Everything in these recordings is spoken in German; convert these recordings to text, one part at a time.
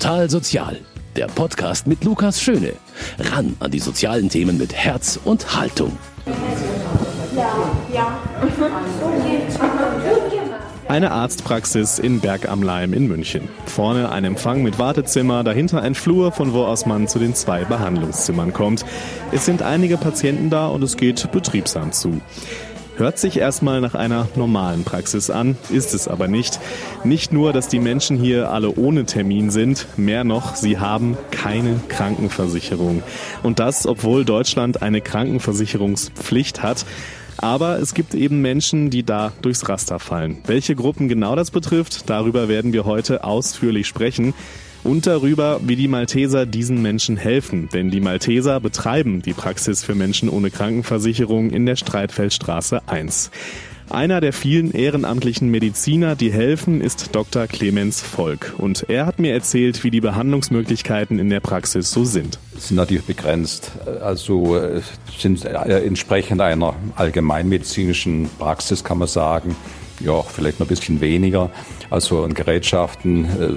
Total Sozial, der Podcast mit Lukas Schöne. Ran an die sozialen Themen mit Herz und Haltung. Eine Arztpraxis in Berg am Leim in München. Vorne ein Empfang mit Wartezimmer, dahinter ein Flur, von wo aus man zu den zwei Behandlungszimmern kommt. Es sind einige Patienten da und es geht betriebsam zu. Hört sich erstmal nach einer normalen Praxis an, ist es aber nicht. Nicht nur, dass die Menschen hier alle ohne Termin sind, mehr noch, sie haben keine Krankenversicherung. Und das, obwohl Deutschland eine Krankenversicherungspflicht hat. Aber es gibt eben Menschen, die da durchs Raster fallen. Welche Gruppen genau das betrifft, darüber werden wir heute ausführlich sprechen und darüber, wie die Malteser diesen Menschen helfen. Denn die Malteser betreiben die Praxis für Menschen ohne Krankenversicherung in der Streitfeldstraße 1. Einer der vielen ehrenamtlichen Mediziner, die helfen, ist Dr. Clemens Volk. Und er hat mir erzählt, wie die Behandlungsmöglichkeiten in der Praxis so sind. Sind natürlich begrenzt. Also äh, sind äh, entsprechend einer allgemeinmedizinischen Praxis, kann man sagen. Ja, vielleicht noch ein bisschen weniger. Also an Gerätschaften äh,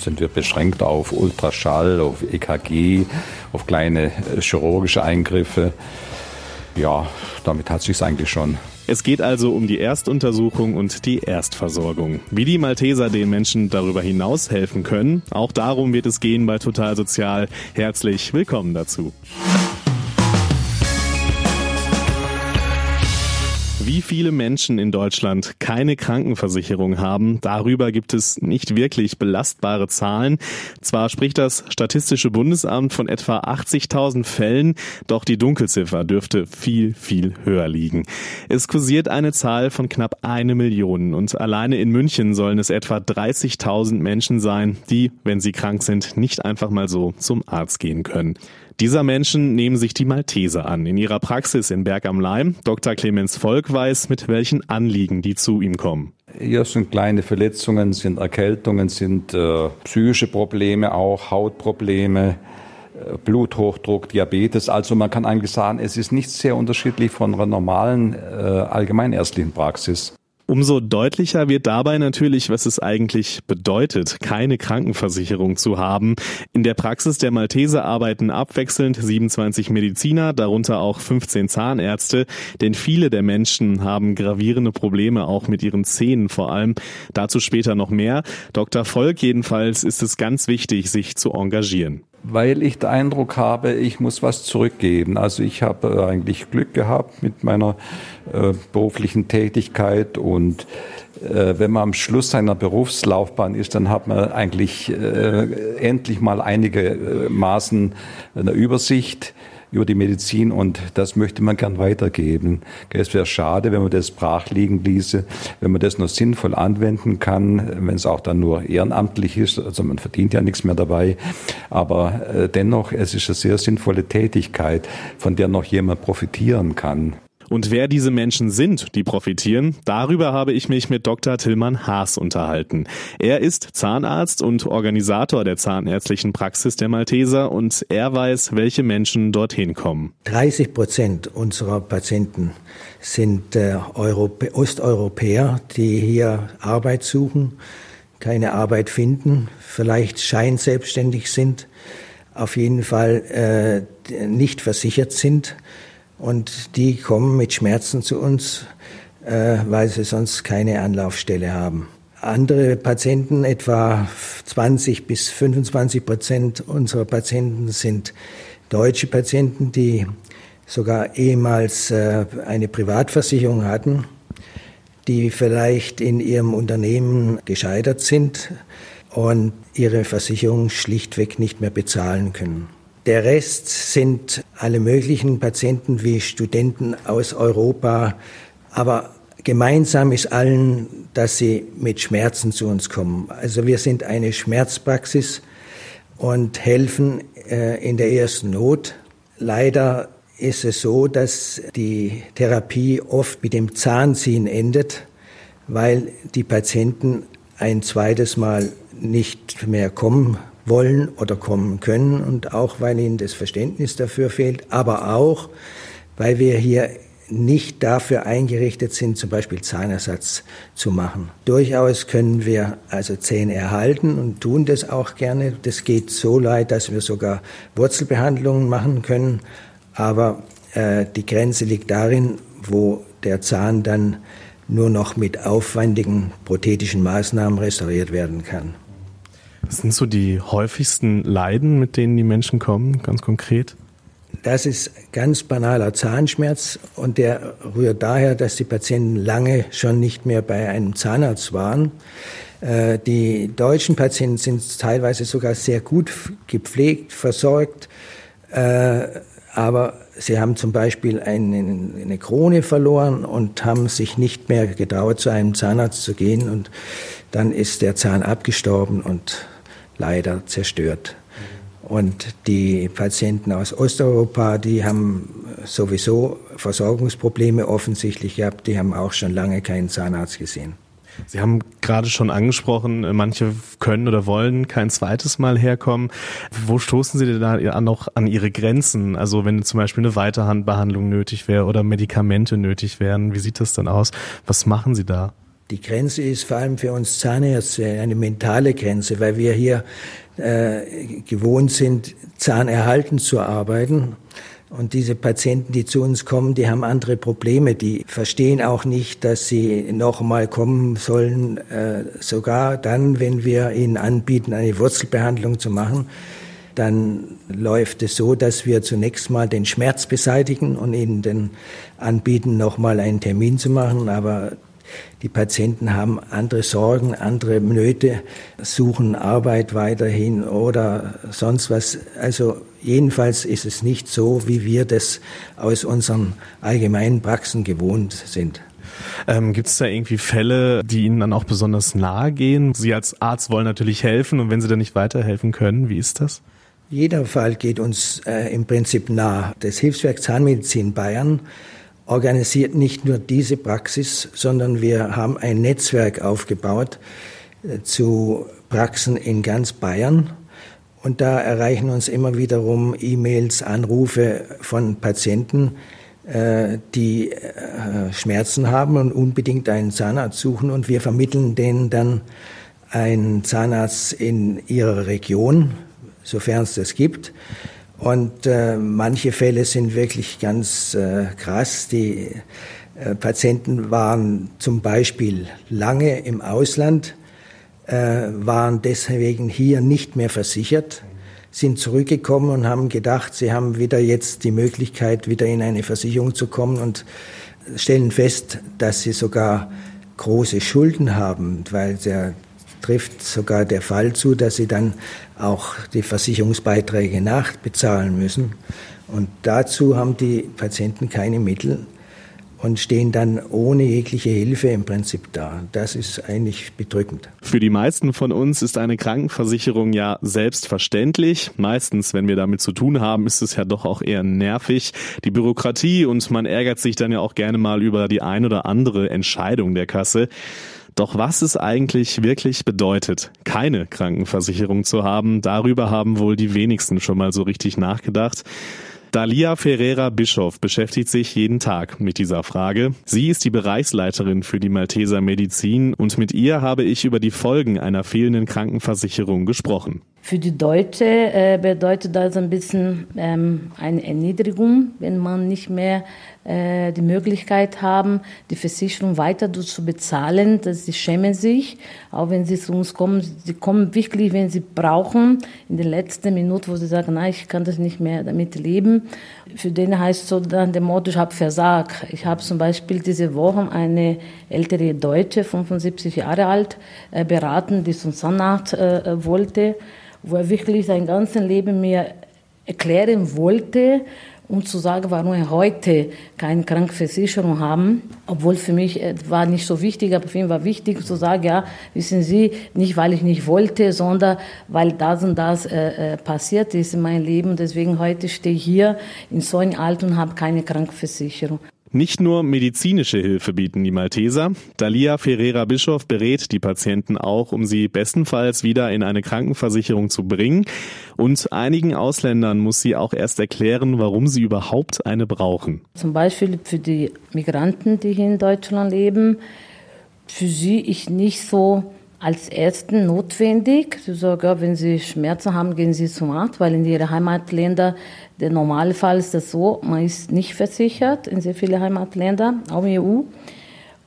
sind wir beschränkt auf Ultraschall, auf EKG, auf kleine äh, chirurgische Eingriffe. Ja, damit hat sich eigentlich schon. Es geht also um die Erstuntersuchung und die Erstversorgung. Wie die Malteser den Menschen darüber hinaus helfen können, auch darum wird es gehen bei Total Sozial. Herzlich willkommen dazu. Viele Menschen in Deutschland keine Krankenversicherung haben, darüber gibt es nicht wirklich belastbare Zahlen. Zwar spricht das Statistische Bundesamt von etwa 80.000 Fällen, doch die Dunkelziffer dürfte viel, viel höher liegen. Es kursiert eine Zahl von knapp eine Million und alleine in München sollen es etwa 30.000 Menschen sein, die, wenn sie krank sind, nicht einfach mal so zum Arzt gehen können. Dieser Menschen nehmen sich die Malteser an. In ihrer Praxis in Berg am Leim, Dr. Clemens Volk weiß, mit welchen Anliegen die zu ihm kommen. Hier sind kleine Verletzungen, sind Erkältungen, sind äh, psychische Probleme auch, Hautprobleme, äh, Bluthochdruck, Diabetes. Also man kann eigentlich sagen, es ist nicht sehr unterschiedlich von einer normalen äh, allgemeinärztlichen Praxis. Umso deutlicher wird dabei natürlich, was es eigentlich bedeutet, keine Krankenversicherung zu haben. In der Praxis der Malteser arbeiten abwechselnd 27 Mediziner, darunter auch 15 Zahnärzte, denn viele der Menschen haben gravierende Probleme auch mit ihren Zähnen vor allem. Dazu später noch mehr. Dr. Volk jedenfalls ist es ganz wichtig, sich zu engagieren weil ich den Eindruck habe, ich muss was zurückgeben. Also ich habe äh, eigentlich Glück gehabt mit meiner äh, beruflichen Tätigkeit und äh, wenn man am Schluss seiner Berufslaufbahn ist, dann hat man eigentlich äh, endlich mal einige äh, Maßen einer Übersicht über die Medizin und das möchte man gern weitergeben. Es wäre schade, wenn man das brach liegen ließe, wenn man das nur sinnvoll anwenden kann, wenn es auch dann nur ehrenamtlich ist, also man verdient ja nichts mehr dabei, aber äh, dennoch, es ist eine sehr sinnvolle Tätigkeit, von der noch jemand profitieren kann. Und wer diese Menschen sind, die profitieren, darüber habe ich mich mit Dr. Tillmann Haas unterhalten. Er ist Zahnarzt und Organisator der zahnärztlichen Praxis der Malteser und er weiß, welche Menschen dorthin kommen. 30 Prozent unserer Patienten sind äh, Europä Osteuropäer, die hier Arbeit suchen, keine Arbeit finden, vielleicht scheinselbstständig sind, auf jeden Fall äh, nicht versichert sind und die kommen mit Schmerzen zu uns, äh, weil sie sonst keine Anlaufstelle haben. Andere Patienten, etwa 20 bis 25 Prozent unserer Patienten sind deutsche Patienten, die sogar ehemals äh, eine Privatversicherung hatten, die vielleicht in ihrem Unternehmen gescheitert sind und ihre Versicherung schlichtweg nicht mehr bezahlen können. Der Rest sind alle möglichen Patienten wie Studenten aus Europa. Aber gemeinsam ist allen, dass sie mit Schmerzen zu uns kommen. Also wir sind eine Schmerzpraxis und helfen äh, in der ersten Not. Leider ist es so, dass die Therapie oft mit dem Zahnziehen endet, weil die Patienten ein zweites Mal nicht mehr kommen wollen oder kommen können und auch weil ihnen das Verständnis dafür fehlt, aber auch weil wir hier nicht dafür eingerichtet sind, zum Beispiel Zahnersatz zu machen. Durchaus können wir also Zähne erhalten und tun das auch gerne. Das geht so leid, dass wir sogar Wurzelbehandlungen machen können. Aber äh, die Grenze liegt darin, wo der Zahn dann nur noch mit aufwendigen prothetischen Maßnahmen restauriert werden kann. Was sind so die häufigsten Leiden, mit denen die Menschen kommen, ganz konkret? Das ist ganz banaler Zahnschmerz und der rührt daher, dass die Patienten lange schon nicht mehr bei einem Zahnarzt waren. Äh, die deutschen Patienten sind teilweise sogar sehr gut gepflegt, versorgt, äh, aber sie haben zum Beispiel eine, Krone verloren und haben sich nicht mehr getraut, zu einem Zahnarzt zu gehen und dann ist der Zahn abgestorben und leider zerstört. Und die Patienten aus Osteuropa, die haben sowieso Versorgungsprobleme offensichtlich gehabt, die haben auch schon lange keinen Zahnarzt gesehen. Sie haben gerade schon angesprochen, manche können oder wollen kein zweites Mal herkommen. Wo stoßen Sie denn da noch an Ihre Grenzen? Also wenn zum Beispiel eine Weiterhandbehandlung nötig wäre oder Medikamente nötig wären, wie sieht das dann aus? Was machen Sie da? Die Grenze ist vor allem für uns Zahnärzte eine mentale Grenze, weil wir hier äh, gewohnt sind, zahnerhaltend zu arbeiten. Und diese Patienten, die zu uns kommen, die haben andere Probleme. Die verstehen auch nicht, dass sie nochmal kommen sollen, äh, sogar dann, wenn wir ihnen anbieten, eine Wurzelbehandlung zu machen. Dann läuft es so, dass wir zunächst mal den Schmerz beseitigen und ihnen dann anbieten, nochmal einen Termin zu machen. Aber die Patienten haben andere Sorgen, andere Nöte, suchen Arbeit weiterhin oder sonst was. Also jedenfalls ist es nicht so, wie wir das aus unseren allgemeinen Praxen gewohnt sind. Ähm, Gibt es da irgendwie Fälle, die Ihnen dann auch besonders nahe gehen? Sie als Arzt wollen natürlich helfen und wenn Sie dann nicht weiterhelfen können, wie ist das? Jeder Fall geht uns äh, im Prinzip nah. Das Hilfswerk Zahnmedizin Bayern organisiert nicht nur diese Praxis, sondern wir haben ein Netzwerk aufgebaut äh, zu Praxen in ganz Bayern. Und da erreichen uns immer wiederum E-Mails, Anrufe von Patienten, äh, die äh, Schmerzen haben und unbedingt einen Zahnarzt suchen. Und wir vermitteln denen dann einen Zahnarzt in ihrer Region, sofern es das gibt. Und äh, manche Fälle sind wirklich ganz äh, krass. Die äh, Patienten waren zum Beispiel lange im Ausland, äh, waren deswegen hier nicht mehr versichert, sind zurückgekommen und haben gedacht, sie haben wieder jetzt die Möglichkeit, wieder in eine Versicherung zu kommen und stellen fest, dass sie sogar große Schulden haben, weil der trifft sogar der Fall zu, dass sie dann auch die Versicherungsbeiträge nachbezahlen müssen. Und dazu haben die Patienten keine Mittel und stehen dann ohne jegliche Hilfe im Prinzip da. Das ist eigentlich bedrückend. Für die meisten von uns ist eine Krankenversicherung ja selbstverständlich. Meistens, wenn wir damit zu tun haben, ist es ja doch auch eher nervig. Die Bürokratie und man ärgert sich dann ja auch gerne mal über die ein oder andere Entscheidung der Kasse. Doch was es eigentlich wirklich bedeutet, keine Krankenversicherung zu haben, darüber haben wohl die wenigsten schon mal so richtig nachgedacht. Dalia Ferreira Bischof beschäftigt sich jeden Tag mit dieser Frage. Sie ist die Bereichsleiterin für die Malteser Medizin und mit ihr habe ich über die Folgen einer fehlenden Krankenversicherung gesprochen. Für die Deutsche äh, bedeutet das ein bisschen ähm, eine Erniedrigung, wenn man nicht mehr äh, die Möglichkeit haben, die Versicherung weiter zu bezahlen. Dass sie schämen sich, auch wenn sie zu uns kommen. Sie kommen wirklich, wenn sie brauchen, in der letzten Minute, wo sie sagen, nein, ich kann das nicht mehr damit leben. Für den heißt so dann der Motto, ich habe versagt. Ich habe zum Beispiel diese Woche eine ältere Deutsche, 75 Jahre alt, äh, beraten, die zum Zahnarzt äh, wollte wo er wirklich sein ganzes Leben mir erklären wollte, um zu sagen, warum wir heute keine Krankenversicherung haben. Obwohl für mich äh, war nicht so wichtig, aber für ihn war wichtig zu sagen, ja, wissen Sie, nicht weil ich nicht wollte, sondern weil das und das äh, äh passiert ist in meinem Leben. Deswegen heute stehe ich hier in so einem Alter und habe keine Krankenversicherung. Nicht nur medizinische Hilfe bieten die Malteser. Dalia Ferreira Bischof berät die Patienten auch, um sie bestenfalls wieder in eine Krankenversicherung zu bringen. Und einigen Ausländern muss sie auch erst erklären, warum sie überhaupt eine brauchen. Zum Beispiel für die Migranten, die hier in Deutschland leben, für sie ist nicht so als Ersten notwendig. Sie sagen, wenn Sie Schmerzen haben, gehen Sie zum Arzt, weil in Ihren Heimatländern der Normalfall ist das so, man ist nicht versichert in sehr vielen Heimatländern, auch in der EU.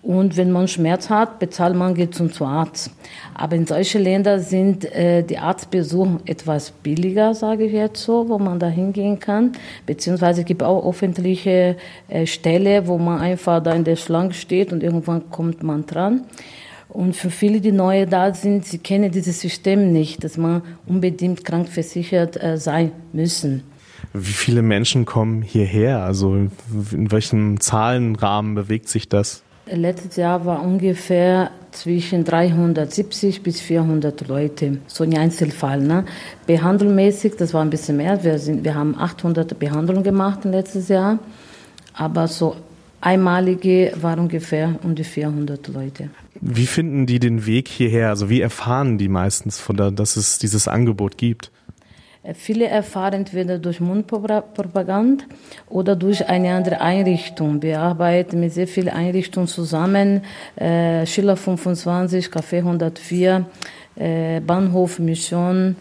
Und wenn man Schmerz hat, bezahlt man, geht zum Arzt. Aber in solchen Ländern sind äh, die Arztbesuche etwas billiger, sage ich jetzt so, wo man da hingehen kann. Beziehungsweise gibt auch öffentliche äh, Stelle, wo man einfach da in der Schlange steht und irgendwann kommt man dran. Und für viele, die neu da sind, sie kennen dieses System nicht, dass man unbedingt krankversichert äh, sein müssen. Wie viele Menschen kommen hierher? Also in welchem Zahlenrahmen bewegt sich das? Letztes Jahr war ungefähr zwischen 370 bis 400 Leute, so ein Einzelfall. Ne? Behandelmäßig, das war ein bisschen mehr. Wir, sind, wir haben 800 Behandlungen gemacht letztes Jahr, aber so einmalige waren ungefähr um die 400 Leute. Wie finden die den Weg hierher? Also wie erfahren die meistens, von da, dass es dieses Angebot gibt? Äh, viele erfahren entweder durch Mundpropaganda oder durch eine andere Einrichtung. Wir arbeiten mit sehr vielen Einrichtungen zusammen. Äh, Schiller 25, Café 104, äh, Bahnhof Mission,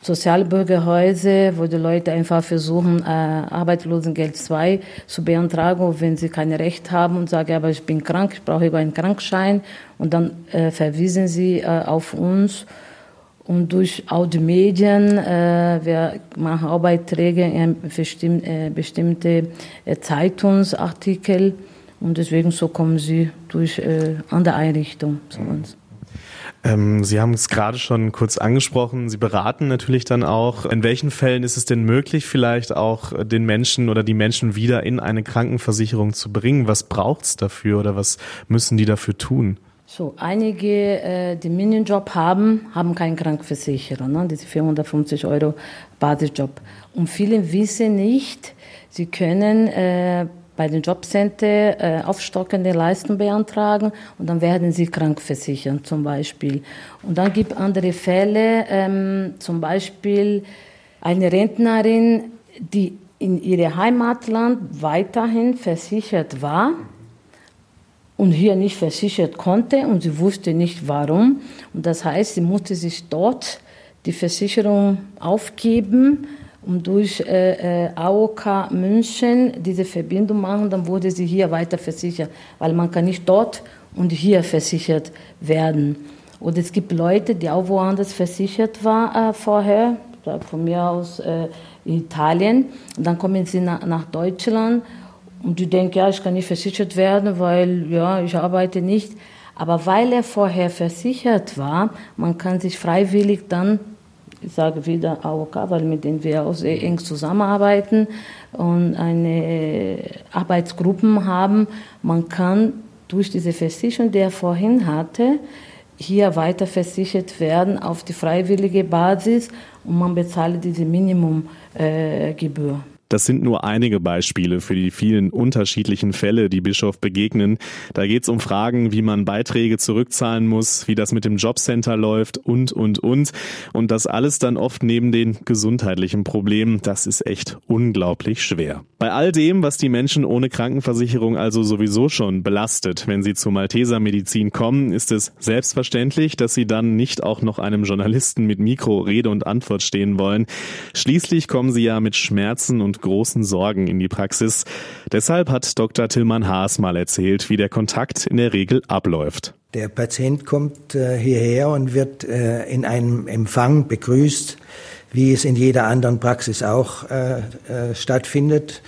Sozialbürgerhäuser, wo die Leute einfach versuchen, äh, Arbeitslosengeld 2 zu beantragen, wenn sie kein Recht haben und sagen, aber ich bin krank, ich brauche einen Krankschein. Und dann äh, verwiesen sie äh, auf uns und durch auch die Medien, äh, wir machen auch Beiträge in bestimm, äh, bestimmte äh, Zeitungsartikel und deswegen so kommen sie durch äh, andere Einrichtungen zu uns. Ähm, sie haben es gerade schon kurz angesprochen. Sie beraten natürlich dann auch. In welchen Fällen ist es denn möglich, vielleicht auch den Menschen oder die Menschen wieder in eine Krankenversicherung zu bringen? Was braucht es dafür oder was müssen die dafür tun? So, einige, äh, die Minijob haben, haben keinen Krankenversicherer, ne? diese 450 Euro Basisjob. Und viele wissen nicht, sie können äh, bei den Jobcenter äh, aufstockende Leistung beantragen und dann werden sie krankversichert zum Beispiel. Und dann gibt es andere Fälle, ähm, zum Beispiel eine Rentnerin, die in ihrem Heimatland weiterhin versichert war, und hier nicht versichert konnte und sie wusste nicht warum. Und das heißt, sie musste sich dort die Versicherung aufgeben und durch äh, äh, AOK München diese Verbindung machen, dann wurde sie hier weiter versichert, weil man kann nicht dort und hier versichert werden. Und es gibt Leute, die auch woanders versichert waren äh, vorher, von mir aus äh, Italien, und dann kommen sie nach, nach Deutschland und die denken, ja, ich kann nicht versichert werden, weil ja, ich arbeite nicht. Aber weil er vorher versichert war, man kann sich freiwillig dann, ich sage wieder AOK, weil mit denen wir auch sehr eng zusammenarbeiten und eine Arbeitsgruppen haben, man kann durch diese Versicherung, die er vorhin hatte, hier weiter versichert werden auf die freiwillige Basis und man bezahlt diese Minimumgebühr. Das sind nur einige Beispiele für die vielen unterschiedlichen Fälle, die Bischof begegnen. Da geht es um Fragen, wie man Beiträge zurückzahlen muss, wie das mit dem Jobcenter läuft und, und, und. Und das alles dann oft neben den gesundheitlichen Problemen. Das ist echt unglaublich schwer. Bei all dem, was die Menschen ohne Krankenversicherung also sowieso schon belastet, wenn sie zur Malteser Medizin kommen, ist es selbstverständlich, dass sie dann nicht auch noch einem Journalisten mit Mikro Rede und Antwort stehen wollen. Schließlich kommen sie ja mit Schmerzen und großen Sorgen in die Praxis. Deshalb hat Dr. Tillmann Haas mal erzählt, wie der Kontakt in der Regel abläuft. Der Patient kommt äh, hierher und wird äh, in einem Empfang begrüßt, wie es in jeder anderen Praxis auch äh, stattfindet.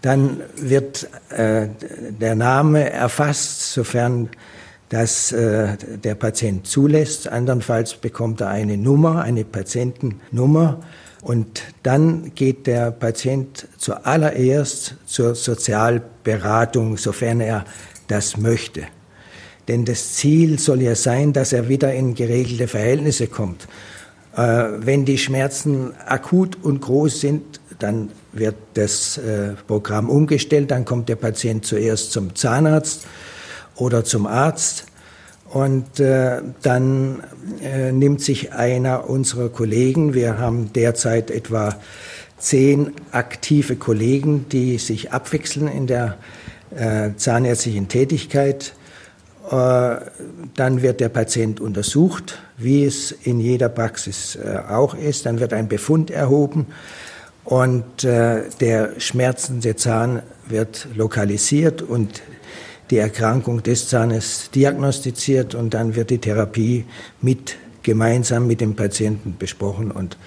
Dann wird der Name erfasst, sofern das der Patient zulässt. Andernfalls bekommt er eine Nummer, eine Patientennummer und dann geht der Patient zuallererst zur Sozialberatung, sofern er das möchte. Denn das Ziel soll ja sein, dass er wieder in geregelte Verhältnisse kommt. Äh, wenn die Schmerzen akut und groß sind, dann wird das äh, Programm umgestellt, dann kommt der Patient zuerst zum Zahnarzt oder zum Arzt und äh, dann äh, nimmt sich einer unserer Kollegen, wir haben derzeit etwa zehn aktive Kollegen, die sich abwechseln in der äh, zahnärztlichen Tätigkeit. Äh, dann wird der Patient untersucht, wie es in jeder Praxis äh, auch ist. Dann wird ein Befund erhoben und äh, der schmerzende Zahn wird lokalisiert und die Erkrankung des Zahnes diagnostiziert und dann wird die Therapie mit gemeinsam mit dem Patienten besprochen und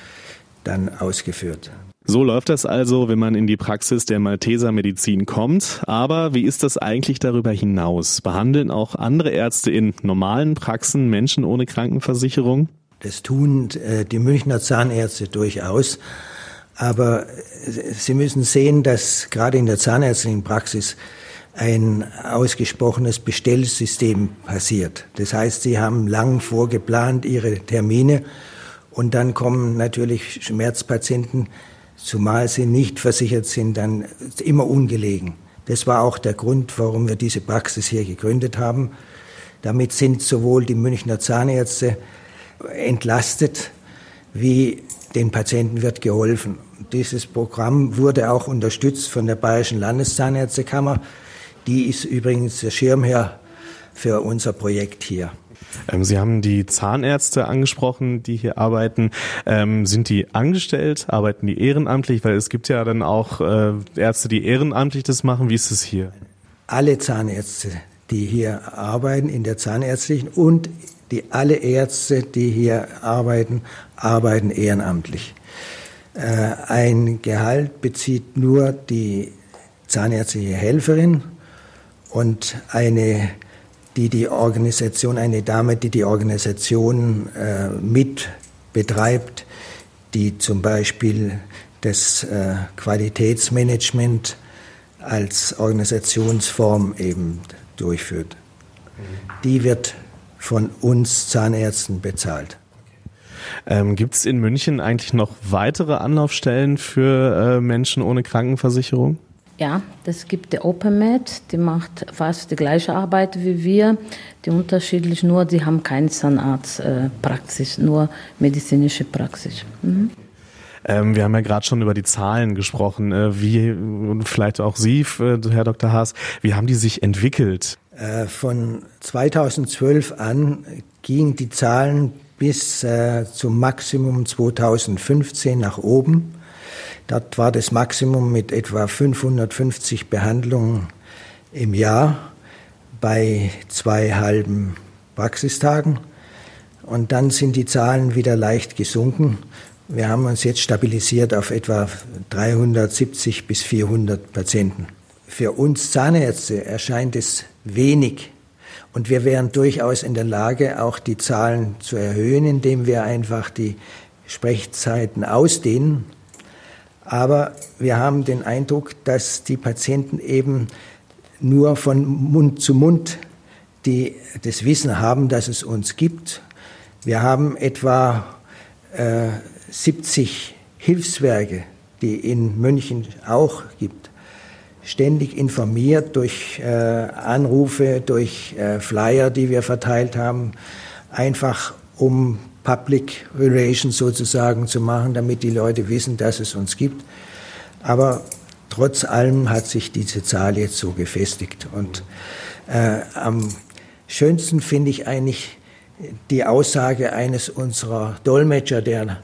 dann ausgeführt. So läuft das also, wenn man in die Praxis der Malteser Medizin kommt. Aber wie ist das eigentlich darüber hinaus? Behandeln auch andere Ärzte in normalen Praxen Menschen ohne Krankenversicherung? Das tun äh, die Münchner Zahnärzte durchaus. Aber äh, Sie müssen sehen, dass gerade in der zahnärztlichen Praxis ein ausgesprochenes Bestellsystem passiert. Das heißt, Sie haben lang vorgeplant Ihre Termine und dann kommen natürlich Schmerzpatienten, zumal sie nicht versichert sind, dann immer ungelegen. Das war auch der Grund, warum wir diese Praxis hier gegründet haben. Damit sind sowohl die Münchner Zahnärzte entlastet, wie den Patienten wird geholfen. Dieses Programm wurde auch unterstützt von der Bayerischen Landeszahnärztekammer. Die ist übrigens der Schirmherr für unser Projekt hier. Ähm, Sie haben die Zahnärzte angesprochen, die hier arbeiten. Ähm, sind die angestellt? Arbeiten die ehrenamtlich? Weil es gibt ja dann auch äh, Ärzte, die ehrenamtlich das machen. Wie ist es hier? Alle Zahnärzte, die hier arbeiten in der Zahnärztlichen und die alle Ärzte, die hier arbeiten, arbeiten ehrenamtlich. Äh, ein Gehalt bezieht nur die zahnärztliche Helferin und eine, die die Organisation, eine Dame, die die Organisation äh, mit betreibt, die zum Beispiel das äh, Qualitätsmanagement als Organisationsform eben durchführt. Die wird von uns Zahnärzten bezahlt. Ähm, Gibt es in München eigentlich noch weitere Anlaufstellen für äh, Menschen ohne Krankenversicherung? Ja, das gibt der OpenMed, die macht fast die gleiche Arbeit wie wir. Die unterschiedlich nur, die haben keine Zahnarztpraxis, nur medizinische Praxis. Mhm. Ähm, wir haben ja gerade schon über die Zahlen gesprochen. Äh, wie, und vielleicht auch Sie, äh, Herr Dr. Haas, wie haben die sich entwickelt? Äh, von 2012 an gingen die Zahlen bis äh, zum Maximum 2015 nach oben. Dort war das Maximum mit etwa 550 Behandlungen im Jahr bei zwei halben Praxistagen. Und dann sind die Zahlen wieder leicht gesunken. Wir haben uns jetzt stabilisiert auf etwa 370 bis 400 Patienten. Für uns Zahnärzte erscheint es wenig. Und wir wären durchaus in der Lage, auch die Zahlen zu erhöhen, indem wir einfach die Sprechzeiten ausdehnen aber wir haben den Eindruck, dass die Patienten eben nur von Mund zu Mund die, das Wissen haben, dass es uns gibt. Wir haben etwa äh, 70 Hilfswerke, die in München auch gibt, ständig informiert durch äh, Anrufe, durch äh, Flyer, die wir verteilt haben, einfach um Public Relations sozusagen zu machen, damit die Leute wissen, dass es uns gibt. Aber trotz allem hat sich diese Zahl jetzt so gefestigt. Und äh, am schönsten finde ich eigentlich die Aussage eines unserer Dolmetscher, der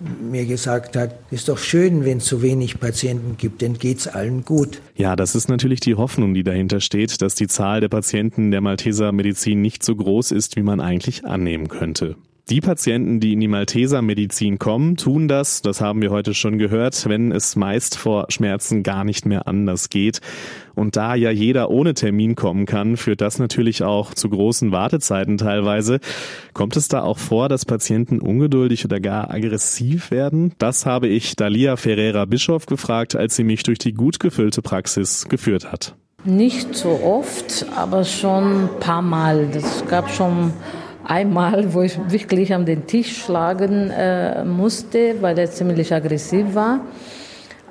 mir gesagt hat, ist doch schön, wenn es so wenig Patienten gibt, denn geht's allen gut. Ja, das ist natürlich die Hoffnung, die dahinter steht, dass die Zahl der Patienten der Malteser Medizin nicht so groß ist, wie man eigentlich annehmen könnte. Die Patienten, die in die Malteser Medizin kommen, tun das, das haben wir heute schon gehört, wenn es meist vor Schmerzen gar nicht mehr anders geht. Und da ja jeder ohne Termin kommen kann, führt das natürlich auch zu großen Wartezeiten teilweise. Kommt es da auch vor, dass Patienten ungeduldig oder gar aggressiv werden? Das habe ich Dalia Ferreira Bischof gefragt, als sie mich durch die gut gefüllte Praxis geführt hat. Nicht so oft, aber schon ein paar Mal. Das gab schon einmal, wo ich wirklich an den Tisch schlagen äh, musste, weil er ziemlich aggressiv war.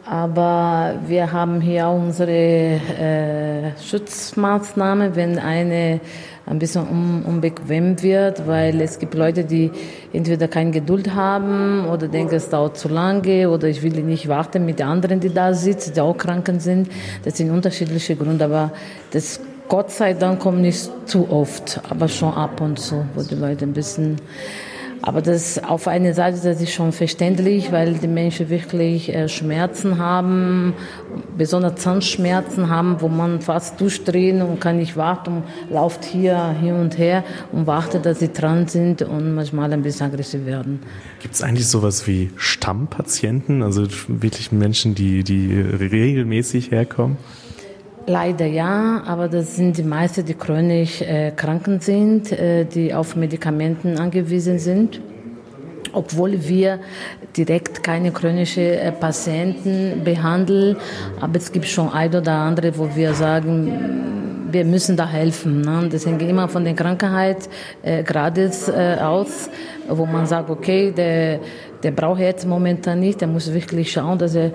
Aber wir haben hier auch unsere äh, Schutzmaßnahmen, wenn eine ein bisschen un unbequem wird, weil es gibt Leute, die entweder keine Geduld haben oder denken, es dauert zu lange oder ich will nicht warten mit den anderen, die da sitzen, die auch Kranken sind. Das sind unterschiedliche Gründe, aber das Gott sei Dank kommt nicht zu oft, aber schon ab und zu, wo die Leute ein bisschen aber das auf eine Seite das ist schon verständlich, weil die Menschen wirklich äh, Schmerzen haben, besonders Zahnschmerzen haben, wo man fast durchdrehen und kann nicht warten läuft hier hin und her und wartet, dass sie dran sind und manchmal ein bisschen aggressiv werden. Gibt es eigentlich sowas wie Stammpatienten, also wirklich Menschen, die, die regelmäßig herkommen? Leider ja, aber das sind die meisten, die chronisch äh, kranken sind, äh, die auf Medikamenten angewiesen sind. Obwohl wir direkt keine chronischen äh, Patienten behandeln, aber es gibt schon ein oder andere, wo wir sagen, wir müssen da helfen. Ne? Hängt immer von der Krankheit äh, gratis äh, aus, wo man sagt, okay, der, der braucht jetzt momentan nicht, der muss wirklich schauen, dass er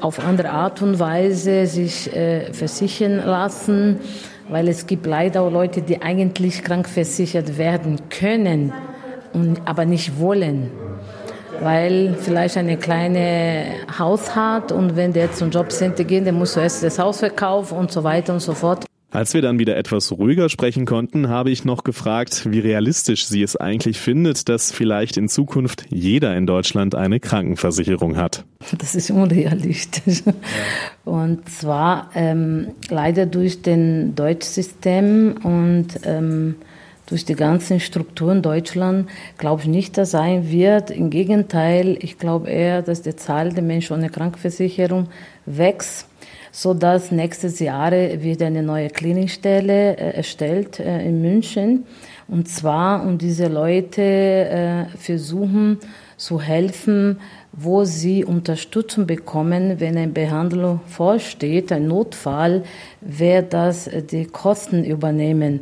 auf andere Art und Weise sich äh, versichern lassen, weil es gibt leider auch Leute, die eigentlich krankversichert werden können, und, aber nicht wollen weil vielleicht eine kleine Haus hat und wenn der zum Jobcenter geht, dann muss zuerst das Haus verkaufen und so weiter und so fort. Als wir dann wieder etwas ruhiger sprechen konnten, habe ich noch gefragt, wie realistisch sie es eigentlich findet, dass vielleicht in Zukunft jeder in Deutschland eine Krankenversicherung hat. Das ist unrealistisch. Ja. Und zwar ähm, leider durch den Deutschsystem und ähm, durch die ganzen Strukturen Deutschland glaube ich nicht, dass sein wird. Im Gegenteil, ich glaube eher, dass die Zahl der Menschen ohne Krankenversicherung wächst so dass nächstes Jahr wird eine neue Klinikstelle äh, erstellt äh, in München. Und zwar, um diese Leute äh, versuchen zu helfen, wo sie Unterstützung bekommen, wenn eine Behandlung vorsteht, ein Notfall, wer das die Kosten übernehmen.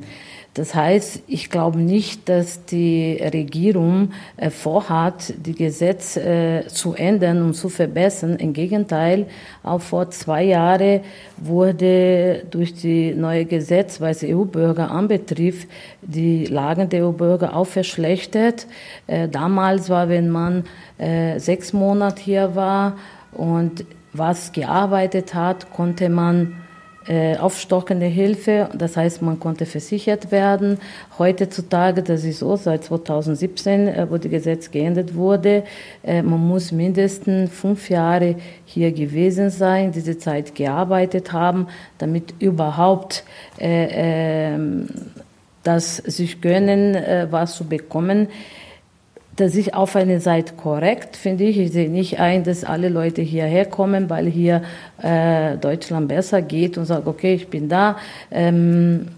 Das heißt, ich glaube nicht, dass die Regierung äh, vorhat, die Gesetze äh, zu ändern und zu verbessern. Im Gegenteil, auch vor zwei Jahren wurde durch die neue Gesetz, was EU-Bürger anbetrifft, die Lagen der EU-Bürger auch verschlechtert. Äh, damals war, wenn man sechs Monate hier war und was gearbeitet hat, konnte man äh, aufstockende Hilfe. Das heißt, man konnte versichert werden. Heutzutage, das ist so, seit 2017, äh, wo das Gesetz geändert wurde, äh, man muss mindestens fünf Jahre hier gewesen sein, diese Zeit gearbeitet haben, damit überhaupt äh, ähm, das sich gönnen, äh, was zu bekommen das ist auf eine Seite korrekt, finde ich. Ich sehe nicht ein, dass alle Leute hierher kommen, weil hier äh, Deutschland besser geht und sagen, okay, ich bin da, ähm,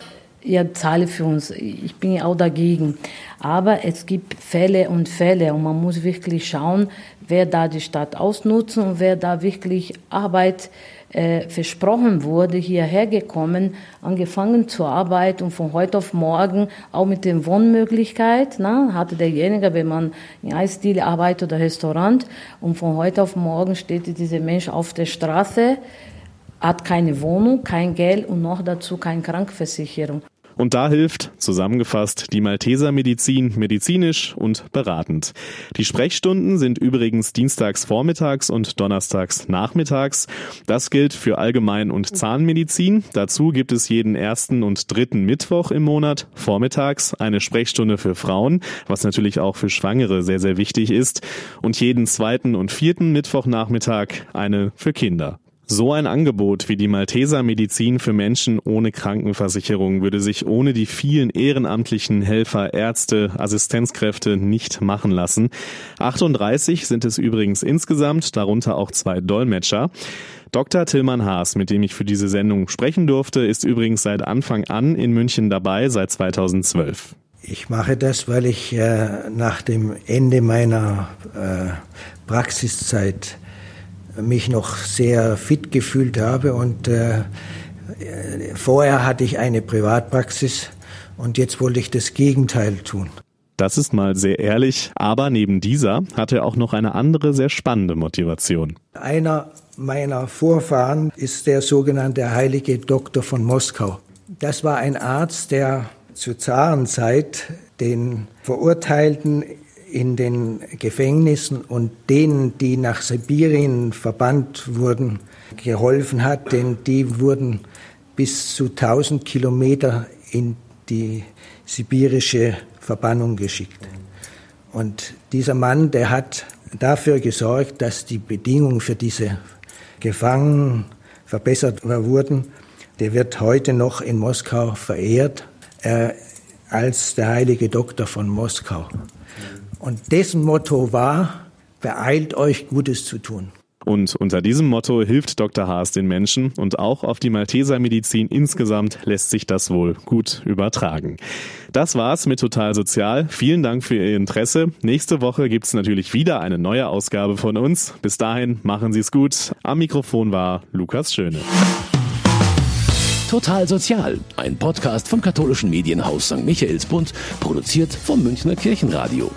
ihr zahle für uns. Ich bin auch dagegen. Aber es gibt Fälle und Fälle und man muss wirklich schauen, wer da die Stadt ausnutzen und wer da wirklich Arbeit äh, versprochen wurde, hierher gekommen, angefangen zu arbeiten und von heute auf morgen auch mit den Wohnmöglichkeit, na, hatte derjenige, wenn man in Eisdiele arbeitet oder Restaurant und von heute auf morgen steht dieser Mensch auf der Straße, hat keine Wohnung, kein Geld und noch dazu keine Krankenversicherung. Und da hilft, zusammengefasst, die Malteser Medizin medizinisch und beratend. Die Sprechstunden sind übrigens dienstags vormittags und donnerstags nachmittags. Das gilt für Allgemein- und Zahnmedizin. Dazu gibt es jeden ersten und dritten Mittwoch im Monat vormittags eine Sprechstunde für Frauen, was natürlich auch für Schwangere sehr, sehr wichtig ist. Und jeden zweiten und vierten Mittwochnachmittag eine für Kinder. So ein Angebot wie die Malteser Medizin für Menschen ohne Krankenversicherung würde sich ohne die vielen ehrenamtlichen Helfer, Ärzte, Assistenzkräfte nicht machen lassen. 38 sind es übrigens insgesamt, darunter auch zwei Dolmetscher. Dr. Tillmann Haas, mit dem ich für diese Sendung sprechen durfte, ist übrigens seit Anfang an in München dabei, seit 2012. Ich mache das, weil ich äh, nach dem Ende meiner äh, Praxiszeit mich noch sehr fit gefühlt habe und äh, vorher hatte ich eine Privatpraxis und jetzt wollte ich das Gegenteil tun. Das ist mal sehr ehrlich, aber neben dieser hat er auch noch eine andere sehr spannende Motivation. Einer meiner Vorfahren ist der sogenannte heilige Doktor von Moskau. Das war ein Arzt, der zur Zarenzeit den Verurteilten in den Gefängnissen und denen, die nach Sibirien verbannt wurden, geholfen hat, denn die wurden bis zu 1000 Kilometer in die sibirische Verbannung geschickt. Und dieser Mann, der hat dafür gesorgt, dass die Bedingungen für diese Gefangenen verbessert wurden. Der wird heute noch in Moskau verehrt äh, als der heilige Doktor von Moskau. Und dessen Motto war, beeilt euch Gutes zu tun. Und unter diesem Motto hilft Dr. Haas den Menschen und auch auf die Maltesermedizin insgesamt lässt sich das wohl gut übertragen. Das war's mit Total Sozial. Vielen Dank für Ihr Interesse. Nächste Woche gibt's natürlich wieder eine neue Ausgabe von uns. Bis dahin machen Sie es gut. Am Mikrofon war Lukas Schöne. Total Sozial, ein Podcast vom katholischen Medienhaus St. Michaelsbund, produziert vom Münchner Kirchenradio.